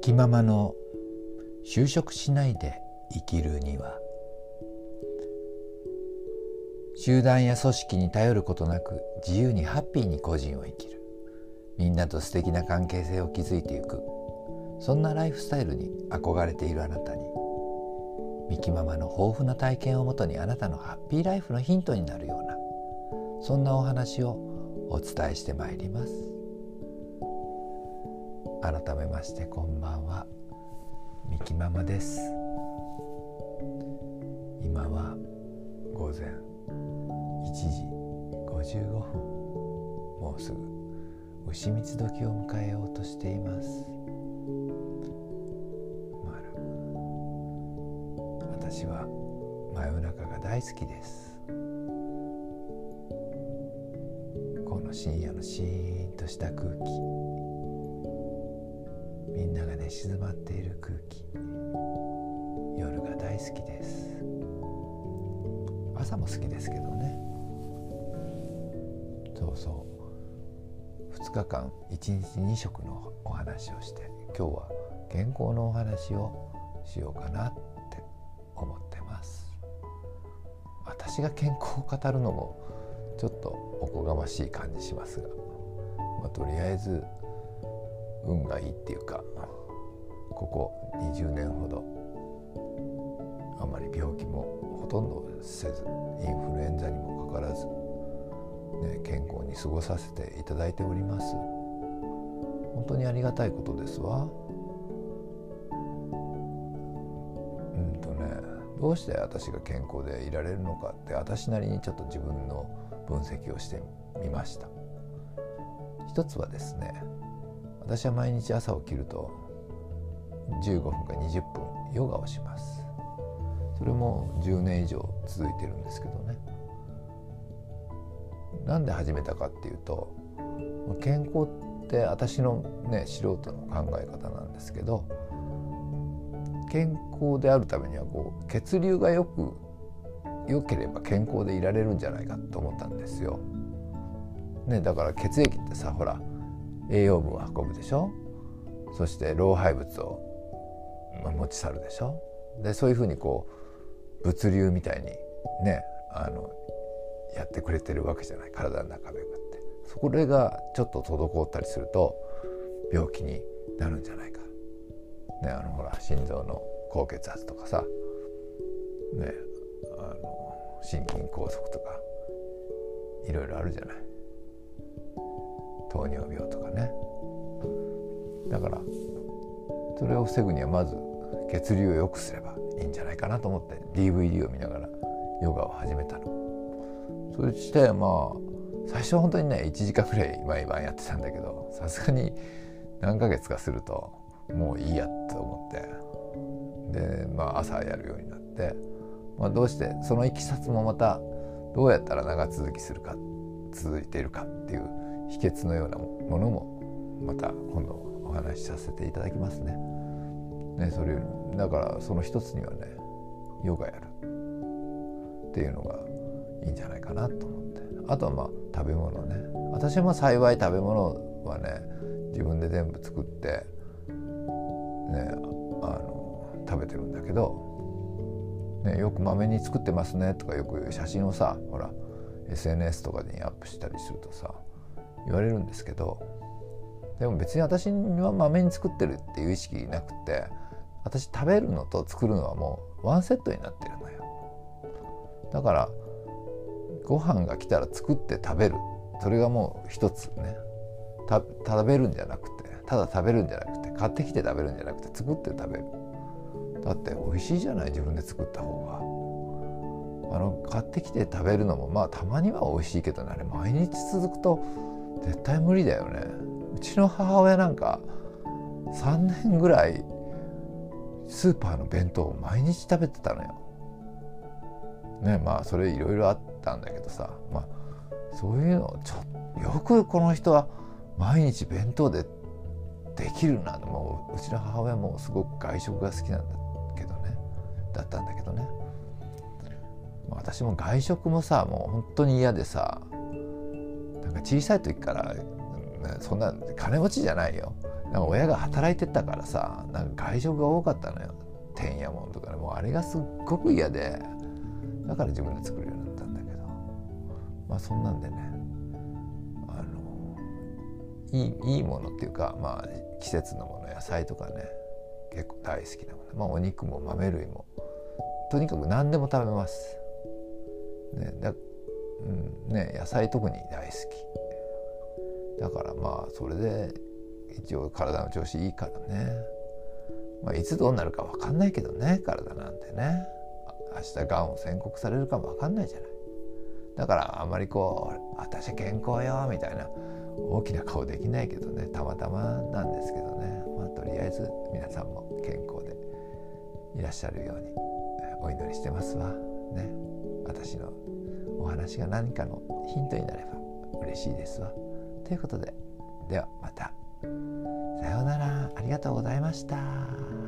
きままの就職しないで生きるには。集団や組織に頼ることなく自由にハッピーに個人を生きる。みんなと素敵な関係性を築いていく。そんなライフスタイルに憧れているあなたに。ミキママの豊富な体験をもとにあなたのハッピーライフのヒントになるような。そんなお話をお伝えしてまいります。改めましてこんばんは。ミキママです。今は午前1時55分。もうすぐ牛蜜時を迎えようとしています。私は真夜中が大好きです。この深夜のシーンとした空気。寝静まっている空気。夜が大好きです。朝も好きですけどね。そうそう。2日間1日2食のお話をして今日は健康のお話をしようかなって思ってます。私が健康を語るのもちょっとおこがましい感じしますが、まあ、とりあえず運がいいっていうかここ20年ほどあまり病気もほとんどせずインフルエンザにもかからず、ね、健康に過ごさせていただいております。本当にありがたいことですわ。うんとねどうして私が健康でいられるのかって私なりにちょっと自分の分析をしてみました。一つはですね私は毎日朝起きると15分か20分ヨガをします。それも10年以上続いてるんですけどね。なんで始めたかっていうと健康って私のね素人の考え方なんですけど健康であるためにはこう血流がよく良ければ健康でいられるんじゃないかと思ったんですよ。ね、だから血液ってさほら栄養分を運ぶでしょ？そして老廃物をまあ持ち去るでしょ？でそういうふうにこう物流みたいにねあのやってくれてるわけじゃない体の中でって。それがちょっと滞ったりすると病気になるんじゃないか、ね、あのほら心臓の高血圧とかさ、ね、あの心筋梗塞とかいろいろあるじゃない。糖尿病とかね。だからそれを防ぐにはまず血流を良くすればいいんじゃないかなと思って DVD を見ながらヨガを始めたの。そしてまあ最初は本当にね1時間ぐらい毎晩やってたんだけどさすがに何ヶ月かするともういいやと思ってでまあ朝やるようになって、まあ、どうしてそのいきさつもまたどうやったら長続きするか続いているかっていう秘訣のようなものもまた今度お話しさせていただきますね。ねそれだからその一つにはねヨガやる。っていうのがいいんじゃないかなと思って。あとはまあ食べ物ね。私も幸い食べ物はね自分で全部作ってねあの食べてるんだけど、ね、よくまめに作ってますねとかよく写真をさほら SNS とかにアップしたりするとさ言われるんですけどでも別に私はまめに作ってるっていう意識なくて私食べるのと作るのはもうワンセットになってるのよ。だからご飯が来たら作って食べる。それがもう一つね。食べるんじゃなくてただ食べるんじゃなくて買ってきて食べるんじゃなくて作って食べる。だって美味しいじゃない自分で作った方が。あの買ってきて食べるのもまあたまには美味しいけどね。あれ毎日続くと絶対無理だよね。うちの母親なんか3年ぐらいスーパーの弁当を毎日食べてたのよ。ねまあそれいろいろあったんだけどさまあそういうのちょよくこの人は毎日弁当でできるなもううちの母親もすごく外食が好きなんだけどねだったんだけどね、まあ、私も外食もさもう本当に嫌でさなんか小さい時から、そんな金持ちじゃないよ。なんか親が働いてたからさなんか外食が多かったのよ。てんやもんとかね。もうあれがすっごく嫌で。だから自分で作るようになったんだけど。まあそんなんでね。あのいいいいものっていうかまあ季節のもの野菜とかね。結構大好きなもの。まあお肉も豆類も。とにかく何でも食べます。ねだうんね、野菜特に大好き。だからまあそれで一応体の調子いいからね、まあ、いつどうなるか分かんないけどね体なんてね。明日がんを宣告されるかも分かんないじゃない。だからあんまりこう「私健康よ」みたいな大きな顔できないけどね。たまたまなんですけどね。まあとりあえず皆さんも健康でいらっしゃるようにお祈りしてますわ。ね。私のお話が何かのヒントになれば嬉しいですわ。ということで。ではまた。さようなら。ありがとうございました。